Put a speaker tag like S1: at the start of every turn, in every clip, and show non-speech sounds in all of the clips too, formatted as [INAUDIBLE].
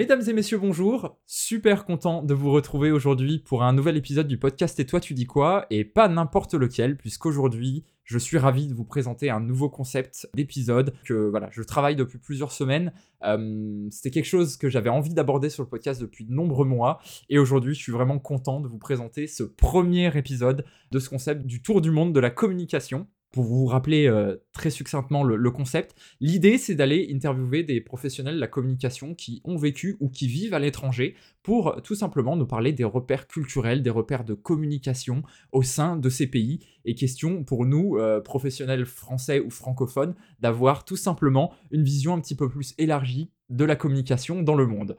S1: Mesdames et messieurs, bonjour. Super content de vous retrouver aujourd'hui pour un nouvel épisode du podcast Et toi tu dis quoi? Et pas n'importe lequel, puisqu'aujourd'hui, je suis ravi de vous présenter un nouveau concept d'épisode que voilà, je travaille depuis plusieurs semaines. Euh, C'était quelque chose que j'avais envie d'aborder sur le podcast depuis de nombreux mois. Et aujourd'hui, je suis vraiment content de vous présenter ce premier épisode de ce concept du tour du monde de la communication pour vous rappeler euh, très succinctement le, concept, l'idée c'est d'aller interviewer des professionnels de la communication qui ont vécu ou qui vivent à l'étranger pour tout simplement nous parler des repères culturels, des repères de communication au sein de ces pays. Et question pour nous, euh, professionnels français ou francophones, d'avoir tout simplement une vision un petit peu plus élargie de la communication dans le monde.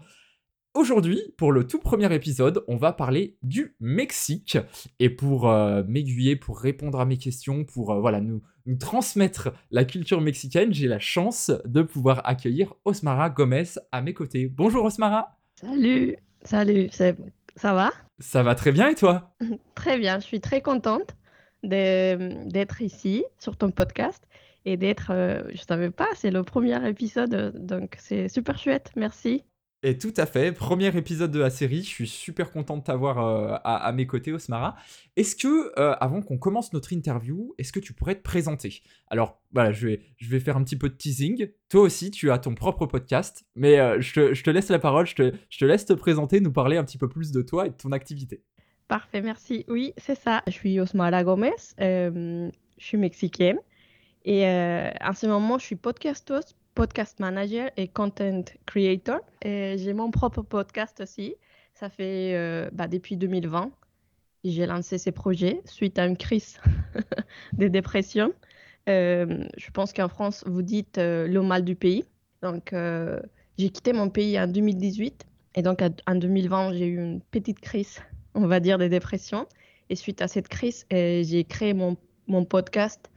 S1: Aujourd'hui, pour le tout premier épisode, on va parler du Mexique. Et pour euh, m'aiguiller, pour répondre à mes questions, pour euh, voilà, nous, transmettre la culture mexicaine, j'ai la chance de pouvoir accueillir Osmara Gomez à mes côtés. Bonjour Osmara.
S2: Salut. Salut, ça va?
S1: Ça va très bien et toi? [LAUGHS]
S2: Très bien, je suis très contente d'être ici sur ton podcast et d'être, euh, je savais pas, c'est le premier épisode, donc c'est super chouette, merci.
S1: Et tout à fait, premier épisode de la série, je suis super content de t'avoir euh, à, mes côtés, Osmara. Est-ce que, euh, avant qu'on commence notre interview, est-ce que tu pourrais te présenter? Alors, voilà, je vais, je vais faire un petit peu de teasing. Toi aussi, tu as ton propre podcast, mais euh, je, te, laisse la parole, je te, je te laisse te présenter, nous parler un petit peu plus de toi et de ton activité.
S2: Parfait, merci. Oui, c'est ça. Je suis Osmara Gomez, je suis mexicaine. Et en ce moment, je suis podcasteuse podcast manager et content creator. J'ai mon propre podcast aussi. Ça fait euh, bah, depuis 2020. J'ai lancé ces projets suite à une crise [LAUGHS] de dépression. Euh, je pense qu'en France, vous dites euh, le mal du pays. Donc, j'ai quitté mon pays en 2018. Et donc, en 2020, j'ai eu une petite crise, on va dire, de dépression. Et suite à cette crise, j'ai créé mon podcast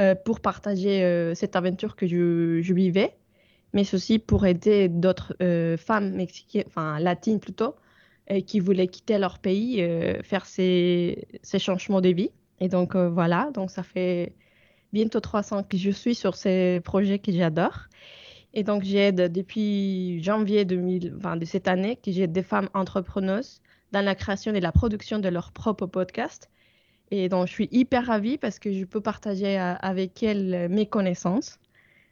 S2: euh, pour partager euh, cette aventure que je, vivais, mais aussi pour aider d'autres euh, femmes mexicaines, enfin latines plutôt, qui voulaient quitter leur pays, faire ces, ces, changements de vie. Et donc voilà, donc ça fait bientôt trois ans que je suis sur ces projets que j'adore. Et donc j'aide depuis janvier 2020 de cette année que j'aide des femmes entrepreneuses dans la création et la production de leur propre podcast et donc, je suis hyper ravie parce que je peux partager euh, avec elle euh, mes connaissances.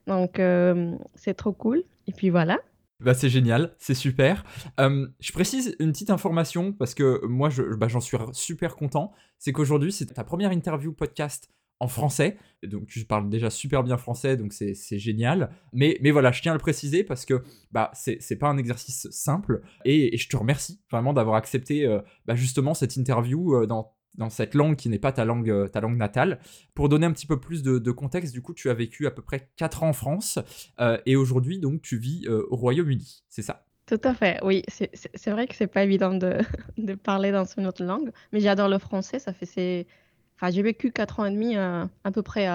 S2: Donc, euh, c'est trop cool. Et puis voilà.
S1: Bah, c'est génial, c'est super. je précise une petite information parce que moi, bah, j'en suis super content. C'est qu'aujourd'hui, c'est ta première interview podcast en français. Donc tu parles déjà super bien français, donc c'est génial. Mais, mais voilà, je tiens à le préciser parce que bah, c'est pas un exercice simple. Et, je te remercie vraiment d'avoir accepté bah, justement cette interview dans dans cette langue qui n'est pas ta langue, euh, ta langue natale. Pour donner un petit peu plus de, contexte, du coup, tu as vécu à peu près 4 ans en France euh, et aujourd'hui, donc, tu vis euh, au Royaume-Uni, c'est ça?
S2: Tout à fait, oui. C'est vrai que c'est pas évident [LAUGHS] de, parler dans une autre langue, mais j'adore le français. Ça fait, enfin, j'ai vécu 4 ans et demi à peu près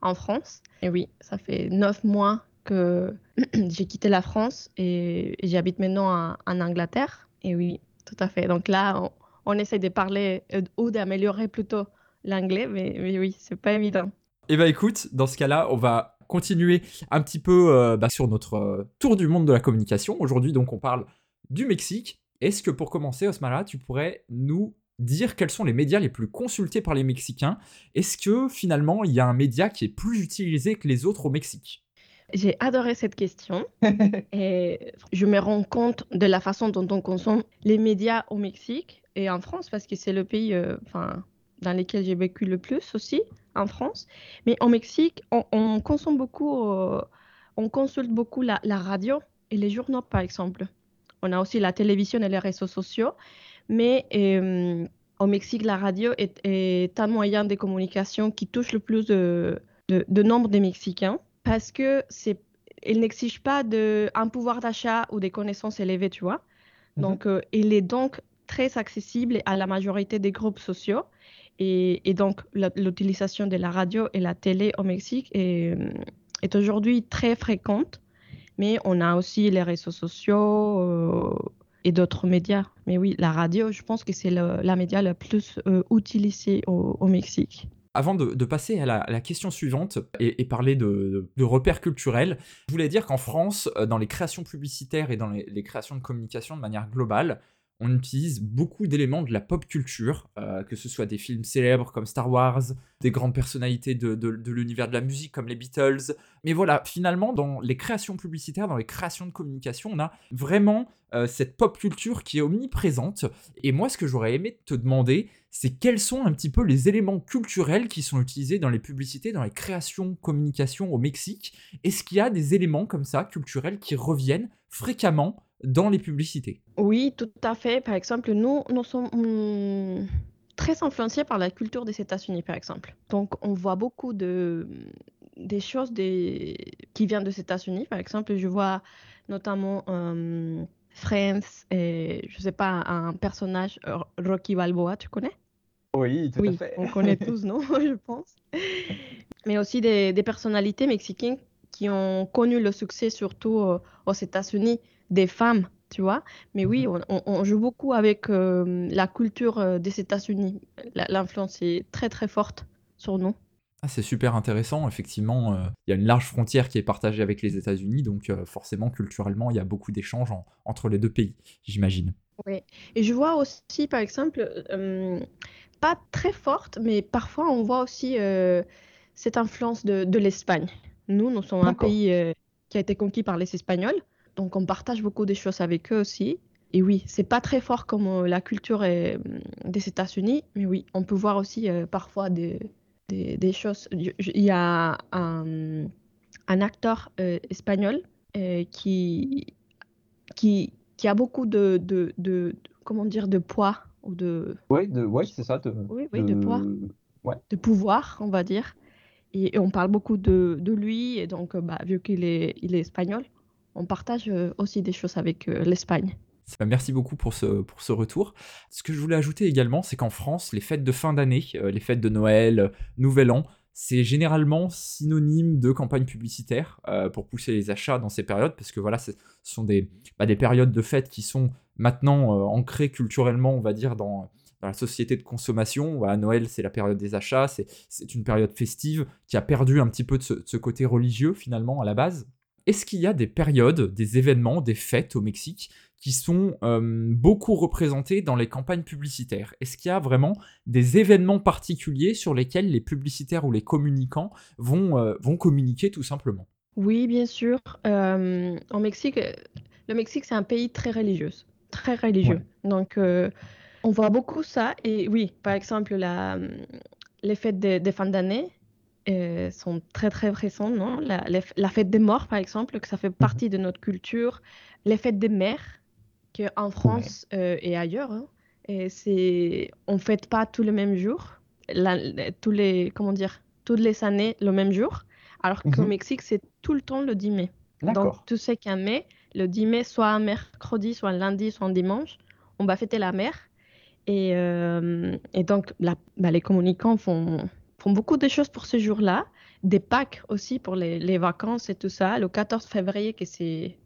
S2: en France. Et oui, ça fait 9 mois que [CLEARS THROAT] j'ai quitté la France et, j'habite maintenant en Angleterre. Et oui, tout à fait. Donc là, essaie de parler euh, ou d'améliorer plutôt l'anglais, mais, oui, c'est pas évident.
S1: Eh bien écoute, dans ce cas-là, on va continuer un petit peu euh, bah, sur notre euh, tour du monde de la communication. Aujourd'hui, donc, on parle du Mexique. Est-ce que pour commencer, Osmara, tu pourrais nous dire quels sont les médias les plus consultés par les Mexicains? Est-ce que finalement, il y a un média qui est plus utilisé que les autres au Mexique?
S2: J'ai adoré cette question [LAUGHS] et je me rends compte de la façon dont on consomme les médias au Mexique et en France parce que c'est le pays euh, enfin, dans lequel j'ai vécu le plus aussi en France. Mais au Mexique, on, consomme beaucoup, euh, on consulte beaucoup la, radio et les journaux par exemple. On a aussi la télévision et les réseaux sociaux, mais euh, au Mexique, la radio est, un moyen de communication qui touche le plus de, de nombre de Mexicains parce que c'est n'exige pas de, un pouvoir d'achat ou des connaissances élevées, tu vois. Mhm. Donc, euh, il est donc très accessible à la majorité des groupes sociaux. Et, donc, l'utilisation de la radio et la télé au Mexique est, euh, aujourd'hui très fréquente. Mais on a aussi les réseaux sociaux euh, et d'autres médias. Mais oui, la radio, je pense que c'est la média la plus utilisée au, au Mexique.
S1: Avant de, passer à la, question suivante et, parler de, repères culturels, je voulais dire qu'en France, euh, dans les créations publicitaires et dans les créations de communication de manière globale, on utilise beaucoup d'éléments de la pop culture, euh, que ce soit des films célèbres comme Star Wars, des grandes personnalités de, l'univers de la musique comme les Beatles. Mais voilà, finalement, dans les créations publicitaires, dans les créations de communication, on a vraiment euh, cette pop culture qui est omniprésente. Et moi, ce que j'aurais aimé te demander, c'est quels sont un petit peu les éléments culturels qui sont utilisés dans les publicités, dans les créations communication au Mexique. Est-ce qu'il y a des éléments comme ça, culturels, qui reviennent fréquemment dans les publicités.
S2: Oui, tout à fait. Par exemple, nous, nous sommes hum, très influencés par la culture des États-Unis, par exemple. Donc, on voit beaucoup de des choses des... qui viennent des États-Unis. Par exemple, je vois notamment um, Friends et je sais pas un personnage euh, Rocky Balboa, tu connais?
S3: Oui, tout
S2: à
S3: fait.
S2: On connaît [LAUGHS] tous, non [LAUGHS] Je pense. Mais aussi des, des, personnalités mexicaines qui ont connu le succès surtout euh, aux États-Unis des femmes, tu vois. Mais oui, mhm. on, joue beaucoup avec euh, la culture euh, des États-Unis. L'influence est très très forte sur nous.
S1: Ah, c'est super intéressant, effectivement, euh, il y a une large frontière qui est partagée avec les États-Unis, donc forcément, culturellement, il y a beaucoup d'échanges entre les deux pays, j'imagine.
S2: Oui, et je vois aussi, par exemple, pas très forte, mais parfois on voit aussi cette influence de, de l'Espagne. Nous, nous sommes un pays qui a été conquis par les Espagnols, donc on partage beaucoup de choses avec eux aussi. Et oui, c'est pas très fort comme euh, la culture euh, des États-Unis, mais oui, on peut voir aussi euh, parfois des, des, choses. Il y a un, un acteur espagnol qui, qui, qui a beaucoup de, de, de, comment dire de poids ou de
S3: ouais, de ouais c'est ça de,
S2: oui, oui, de, poids ouais. de pouvoir on va dire et, on parle beaucoup de, de lui et donc bah, vu qu'il est il est espagnol on partage euh, aussi des choses avec euh, l'Espagne.
S1: Merci beaucoup pour ce, pour ce retour. Ce que je voulais ajouter également, c'est qu'en France, les fêtes de fin d'année, euh, les fêtes de Noël, Nouvel An, c'est généralement synonyme de campagne publicitaire pour pousser les achats dans ces périodes, parce que voilà, ce sont des, bah, des périodes de fêtes qui sont maintenant ancrées culturellement, on va dire, dans, la société de consommation. Voilà, Noël, c'est la période des achats, c'est une période festive qui a perdu un petit peu de ce côté religieux finalement à la base, est-ce qu'il y a des périodes, des événements, des fêtes au Mexique qui sont beaucoup représentés dans les campagnes publicitaires? Est-ce qu'il y a vraiment des événements particuliers sur lesquels les publicitaires ou les communicants vont, vont communiquer tout simplement?
S2: Oui, bien sûr. en Mexique, le Mexique, c'est un pays très religieux. Très religieux. Donc, on voit beaucoup ça. Et oui, par exemple, la, les fêtes de, de fin d'année, euh, sont très très récentes, non? La, la, fête des morts, par exemple, que ça fait mhm. partie de notre culture. Les fêtes des mères, qu'en France euh, et ailleurs, hein, et c'est, on fête pas tous les mêmes jours, tous les, comment dire, toutes les années le même jour, alors qu'au mhm. Mexique, c'est tout le temps le 10 mai. Donc, tu sais qu'un mai, le 10 mai, soit un mercredi, soit un lundi, soit un dimanche, on va fêter la mère. Et, euh, et donc, la, bah, les communicants font font beaucoup de choses pour ce jour-là. Des Pâques aussi pour les, vacances et tout ça. Le 14 février, que c'est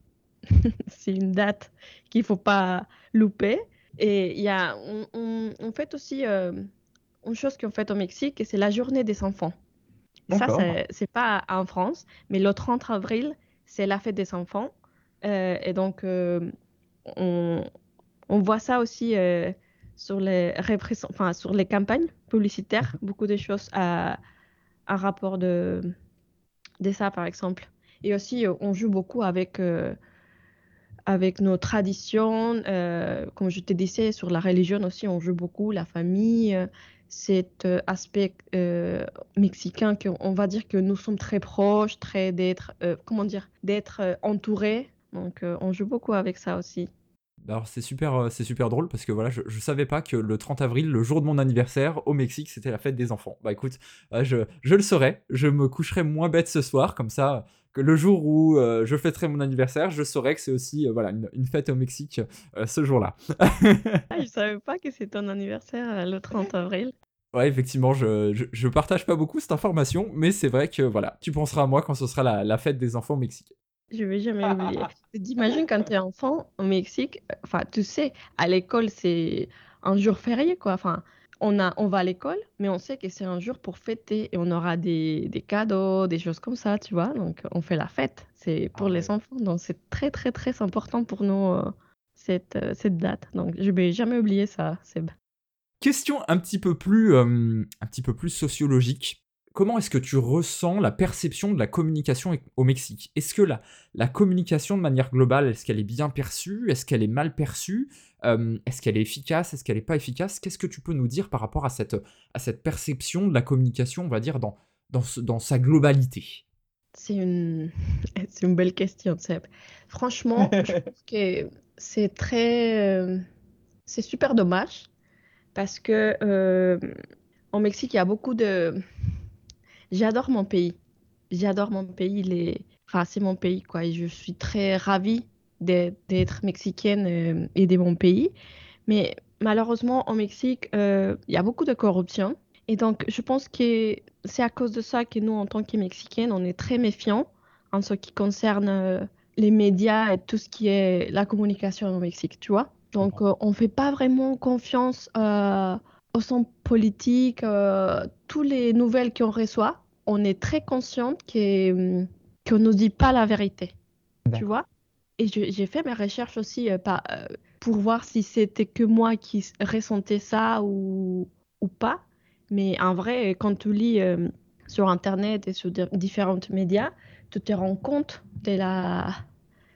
S2: [LAUGHS] c'est une date qu'il ne faut pas louper. Et il y a, on, on, fait aussi euh, une chose qu'on fait au Mexique, c'est la journée des enfants. Ça, c'est pas en France, mais le 30 avril, c'est la fête des enfants. Euh, et donc, euh, on, on, voit ça aussi sur les, enfin, sur les campagnes publicitaires, mhm. beaucoup de choses à, à rapport de, de ça, par exemple. Et aussi, euh, on joue beaucoup avec, euh, avec nos traditions. Euh, comme je te disais, sur la religion aussi, on joue beaucoup, la famille, cet aspect mexicain qu'on va dire que nous sommes très proches, très d'être, comment dire, d'être entourés. Donc, on joue beaucoup avec ça aussi.
S1: Alors c'est super, euh, c'est super drôle parce que voilà, je, je, savais pas que le 30 avril, le jour de mon anniversaire au Mexique, c'était la fête des enfants. Bah écoute, euh, je, je le saurais, je me coucherai moins bête ce soir, comme ça, que le jour où euh, je fêterai mon anniversaire, je saurai que c'est aussi voilà, une, fête au Mexique ce jour-là. [LAUGHS]
S2: ah, je savais pas que c'était ton anniversaire le 30 avril.
S1: Ouais, effectivement, je, je, je, partage pas beaucoup cette information, mais c'est vrai que voilà, tu penseras à moi quand ce sera la, la fête des enfants au Mexique.
S2: Je vais jamais oublier. [LAUGHS] T'imagines quand tu es enfant au Mexique, enfin, tu sais, à l'école, c'est un jour férié, quoi. Enfin, on, a, on va à l'école, mais on sait que c'est un jour pour fêter et on aura des, des cadeaux, des choses comme ça, tu vois. Donc, on fait la fête. C'est pour
S3: Ah
S2: les
S3: ouais.
S2: enfants. Donc, c'est très, très, très important pour nous, euh, cette, euh, cette date. Donc, je vais jamais oublier ça, Seb.
S1: Question un petit peu plus, euh, un petit peu plus sociologique. Comment est-ce que tu ressens la perception de la communication au Mexique? Est-ce que la, la communication de manière globale, est-ce qu'elle est bien perçue? Est-ce qu'elle est mal perçue? Euh, Est-ce qu'elle est efficace? Est-ce qu'elle n'est pas efficace? Qu'est-ce que tu peux nous dire par rapport à cette, à cette perception de la communication, on va dire, dans, dans, ce- dans sa globalité?
S2: C'est une... [LAUGHS] belle question, Seb. Franchement, [LAUGHS] je pense que c'est très... euh, C'est super dommage parce que euh, au Mexique, il y a beaucoup de... J'adore mon pays. J'adore mon pays. Les... Enfin, c'est mon pays, quoi. Et je suis très ravie d'être mexicaine euh, et de mon pays. Mais malheureusement, au Mexique, euh, il y a beaucoup de corruption. Et donc, je pense que c'est à cause de ça que nous, en tant que Mexicaines, on est très méfiants en ce qui concerne euh, les médias et tout ce qui est la communication au Mexique, tu vois. Donc, euh, on ne fait pas vraiment confiance euh, au son politique, euh, toutes les nouvelles qu'on reçoit. On est très consciente hum, qu'on ne nous dit pas la vérité, tu vois? Et j'ai fait mes recherches aussi euh, euh, pour voir si c'était que moi qui ressentais ça ou, ou pas. Mais en vrai, quand tu lis sur Internet et sur di- différents médias, tu te rends compte de la,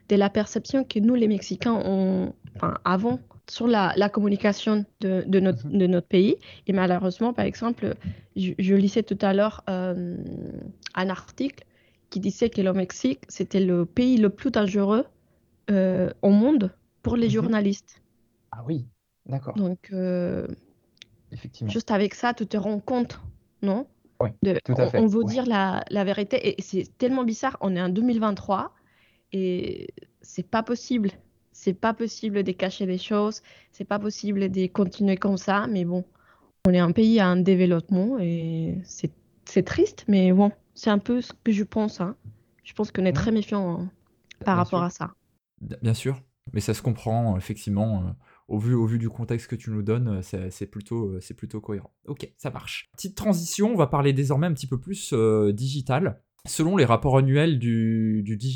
S2: de la perception que nous, les Mexicains, on, enfin, avons sur la, la communication de, de notre,
S3: Mhm.
S2: de notre pays. Et malheureusement, par exemple, je, je lisais tout à l'heure euh, un article qui disait que le Mexique, c'était le pays le plus dangereux euh, au monde pour les
S3: Mhm.
S2: journalistes.
S3: Ah oui, d'accord,
S2: Donc, euh,
S3: effectivement.
S2: juste avec ça, tu te rends compte, non?
S3: Oui,
S2: De-
S3: tout à
S2: on,
S3: fait,
S2: on veut
S3: ouais.
S2: dire la, la vérité et c'est tellement bizarre. On est en 2023 et c'est pas possible. C'est pas possible de cacher les choses. C'est pas possible de continuer comme ça. Mais bon, on est un pays en développement et c'est triste. Mais bon, c'est un peu ce que je pense. hein. Je pense qu'on est très méfiant hein, par
S3: Bien
S2: rapport
S3: sûr.
S2: à ça.
S1: Bien sûr, mais ça se comprend, euh, effectivement. euh, au, vu, au vu du contexte que tu nous donnes, euh, c'est plutôt, cohérent. Ok, ça marche. Petite transition, on va parler désormais un petit peu plus euh, digital. Selon les rapports annuels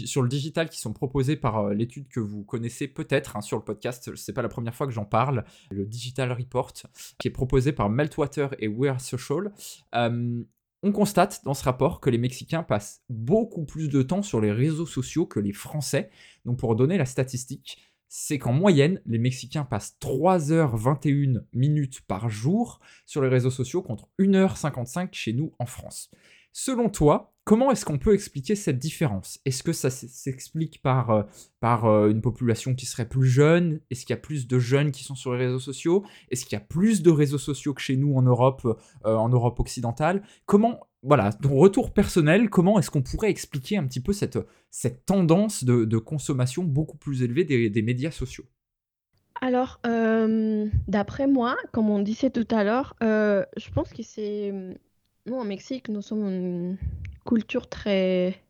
S1: sur le digital qui sont proposés par euh, l'étude que vous connaissez peut-être hein, sur le podcast, c'est pas la première fois que j'en parle, le Digital Report, qui est proposé par Meltwater et Wear Social, euh, on constate dans ce rapport que les Mexicains passent beaucoup plus de temps sur les réseaux sociaux que les Français. Donc pour donner la statistique, c'est qu'en moyenne, les Mexicains passent 3h21 minutes par jour sur les réseaux sociaux contre 1h55 chez nous en France. Selon toi, comment est-ce qu'on peut expliquer cette différence? Est-ce que ça s'explique par, euh, euh, une population qui serait plus jeune? Est-ce qu'il y a plus de jeunes qui sont sur les réseaux sociaux? Est-ce qu'il y a plus de réseaux sociaux que chez nous en Europe, euh, en Europe occidentale? Comment, voilà, ton retour personnel, comment est-ce qu'on pourrait expliquer un petit peu cette, tendance de, consommation beaucoup plus élevée des, médias sociaux?
S2: Alors, d'après moi, comme on disait tout à l'heure, je pense que c'est... Nous, au Mexique, nous sommes une culture très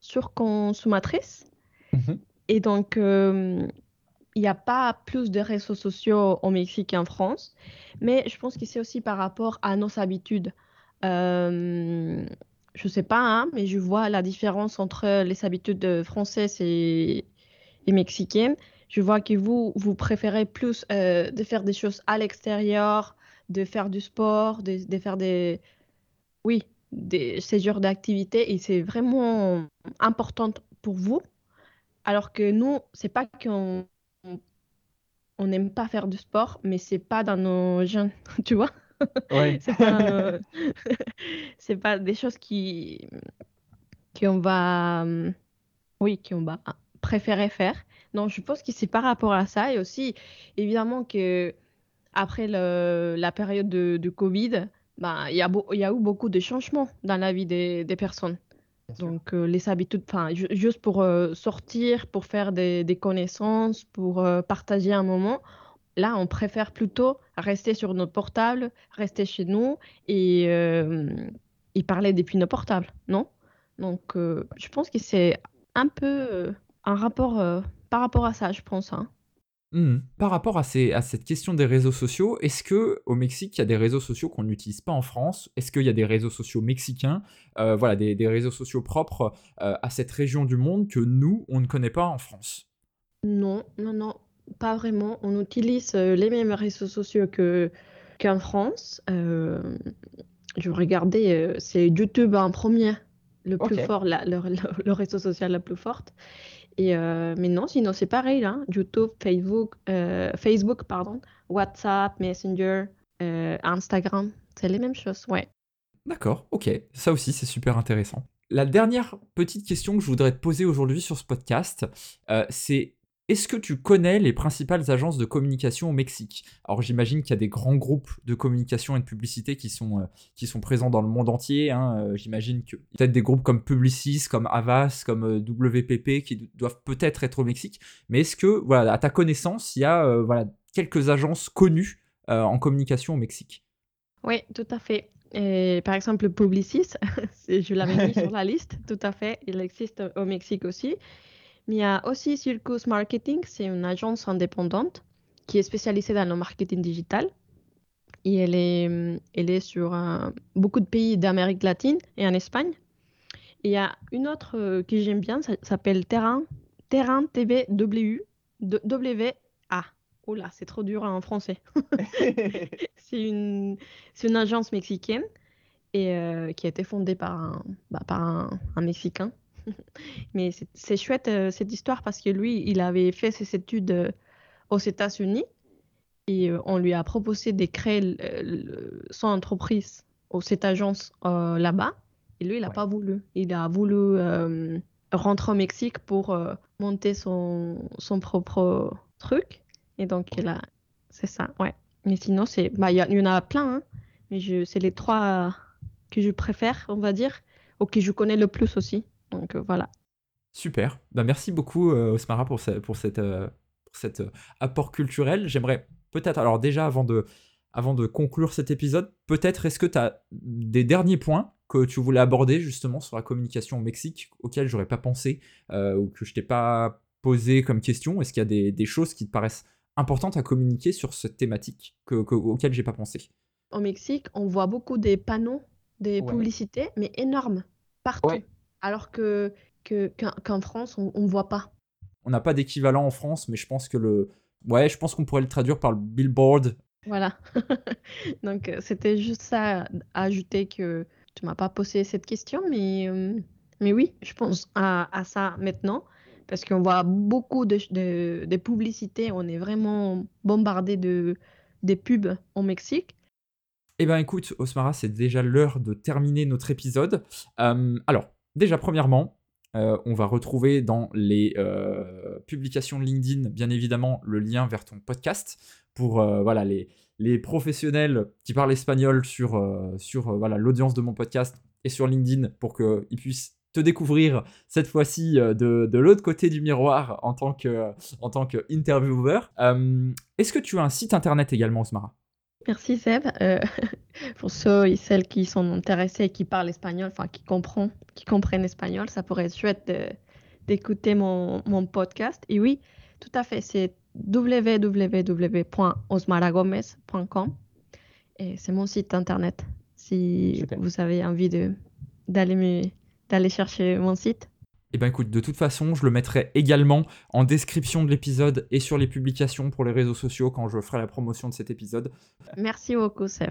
S2: surconsommatrice.
S3: Mhm.
S2: Et donc, euh, il n'y a pas plus de réseaux sociaux au Mexique qu'en France. Mais je pense que c'est aussi par rapport à nos habitudes. Euh, je ne sais pas, hein, mais je vois la différence entre les habitudes françaises et, et mexicaines. Je vois que vous, vous préférez plus euh, de faire des choses à l'extérieur, de faire du sport, de, de faire des, oui, ces genres d'activités. Et c'est vraiment important pour vous. Alors que nous, c'est pas qu'on on n'aime pas faire du sport, mais c'est pas dans nos gènes, [LAUGHS] tu vois?
S3: Ouais.
S2: C'est pas, dans [LAUGHS] nos- c'est pas des choses qui qu'on va, oui, qu'on va préférer faire. Donc, je pense que c'est par rapport à ça et aussi, évidemment que après le- la période de, de Covid, ben, il y a, beau- y a eu beaucoup de changements dans la vie des, des personnes. Donc, euh, les habitudes, enfin, ju- juste pour euh, sortir, pour faire des, des connaissances, pour euh, partager un moment, là, on préfère plutôt rester sur notre portable, rester chez nous et, et parler depuis nos portables, non? Donc, je pense que c'est un peu un rapport par rapport à ça, je pense, hein.
S1: Mmh. Par rapport à, ces, à cette question des réseaux sociaux, est-ce que au Mexique, il y a des réseaux sociaux qu'on n'utilise pas en France? Est-ce qu'il y a des réseaux sociaux mexicains, euh, voilà, des, des, réseaux sociaux propres euh, à cette région du monde que nous, on ne connaît pas en France?
S2: Non, non, non, pas vraiment. On utilise euh, les mêmes réseaux sociaux que qu'en France. je regardais, c'est YouTube en premier, le plus fort, la, le, le, réseau social le plus fort. Et euh, mais non, sinon c'est pareil, là. YouTube, Facebook, euh, Facebook, pardon, WhatsApp, Messenger, euh, Instagram, c'est les mêmes choses, ouais.
S1: D'accord, ok. Ça aussi, c'est super intéressant. La dernière petite question que je voudrais te poser aujourd'hui sur ce podcast, c'est est-ce que tu connais les principales agences de communication au Mexique? Alors j'imagine qu'il y a des grands groupes de communication et de publicité qui sont, euh, présents dans le monde entier. Hein. Euh, j'imagine que peut-être des groupes comme Publicis, comme Avas, comme euh, WPP qui doivent peut-être être au Mexique. Mais est-ce que, voilà, à ta connaissance, il y a voilà, quelques agences connues en communication au Mexique?
S2: Oui, tout à fait. Par exemple, Publicis, [LAUGHS] je l'avais mis sur la liste, tout à fait. Il existe au Mexique aussi. Mais il y a aussi Circus Marketing, c'est une agence indépendante qui est spécialisée dans le marketing digital. Et elle est, elle est sur euh, beaucoup de pays d'Amérique latine et en Espagne. Et il y a une autre euh, que j'aime bien, ça s'appelle Terrain, Terrain TV W, WA. Oh là, c'est trop dur en français. [LAUGHS] [LAUGHS] c'est une, une agence mexicaine et euh, qui a été fondée par un, bah, par un Mexicain [LAUGHS] Mais c'est chouette euh, cette histoire parce que lui, il avait fait ses études euh, aux États-Unis et euh, on lui a proposé de créer son entreprise ou cette agence là-bas. Et lui, il n'a pas voulu. Il a voulu rentrer au Mexique pour monter son, son propre truc. Et donc, il a... c'est ça, ouais. Mais sinon, bah, il y, en a plein, hein. mais c'est les trois que je préfère, on va dire, ou que je connais le plus aussi. Donc euh, voilà.
S1: Super. Bah, merci beaucoup, euh, Osmara, pour, pour, cette, euh, cet apport culturel. J'aimerais peut-être, alors déjà, avant de, avant de conclure cet épisode, peut-être est-ce que tu as des derniers points que tu voulais aborder justement sur la communication au Mexique auxquels j'aurais pas pensé ou que je t'ai pas posé comme question? Est-ce qu'il y a des, choses qui te paraissent importantes à communiquer sur cette thématique que, auxquelles j'ai pas pensé?
S2: Au Mexique, on voit beaucoup des panneaux, des publicités, mais énormes, partout alors que qu'en France, on ne voit pas.
S1: On n'a pas d'équivalent en France, mais je pense que le... Ouais, je pense qu'on pourrait le traduire par le billboard.
S2: Voilà. [LAUGHS] Donc, euh, c'était juste ça à ajouter que tu m'as pas posé cette question, mais, euh, mais oui, je pense à, ça maintenant, parce qu'on voit beaucoup de, de, publicités, on est vraiment bombardé de, des pubs au Mexique.
S1: Eh ben écoute, Osmara, c'est déjà l'heure de terminer notre épisode. Euh, alors, Déjà, premièrement, euh, on va retrouver dans les euh, publications LinkedIn, bien évidemment, le lien vers ton podcast pour euh, voilà, les, les, professionnels qui parlent espagnol sur, sur voilà, l'audience de mon podcast et sur LinkedIn pour qu'ils puissent te découvrir cette fois-ci de, de l'autre côté du miroir en tant que, en tant qu'intervieweur. Est-ce que tu as un site internet également, Osmara?
S2: Merci Seb. Euh, [LAUGHS] pour ceux et celles qui sont intéressés et qui parlent espagnol, enfin qui comprennent, qui comprennent espagnol, ça pourrait être chouette d'écouter mon, mon, podcast. Et oui, tout à fait, c'est www.osmaragomez.com et c'est mon site internet. Si vous avez envie d'aller d'aller chercher mon site.
S1: Eh ben écoute, de toute façon, je le mettrai également en description de l'épisode et sur les publications pour les réseaux sociaux quand je ferai la promotion de cet épisode.
S2: Merci beaucoup, Seb.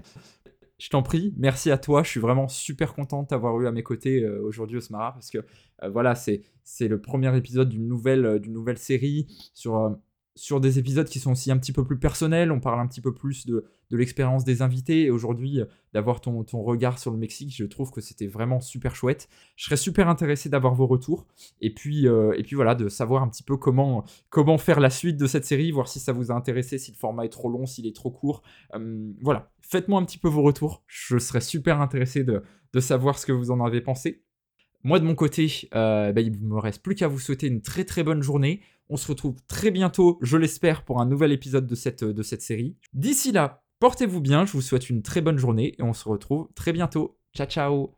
S1: Je t'en prie, merci à toi. Je suis vraiment super content de t'avoir eu à mes côtés euh, aujourd'hui, Osmara, parce que euh, voilà, c'est le premier épisode d'une nouvelle, euh, d'une nouvelle série sur sur des épisodes qui sont aussi un petit peu plus personnels, on parle un petit peu plus de, l'expérience des invités, et aujourd'hui, euh, d'avoir ton, regard sur le Mexique, je trouve que c'était vraiment super chouette. Je serais super intéressé d'avoir vos retours, et puis, euh, voilà, de savoir un petit peu comment, comment faire la suite de cette série, voir si ça vous a intéressé, si le format est trop long, s'il est trop court. Euh, voilà, faites-moi un petit peu vos retours, je serais super intéressé de, de savoir ce que vous en avez pensé. Moi de mon côté, euh, bah, il ne me reste plus qu'à vous souhaiter une très très bonne journée. On se retrouve très bientôt, je l'espère, pour un nouvel épisode de cette, de cette série. D'ici là, portez-vous bien, je vous souhaite une très bonne journée et on se retrouve très bientôt. Ciao ciao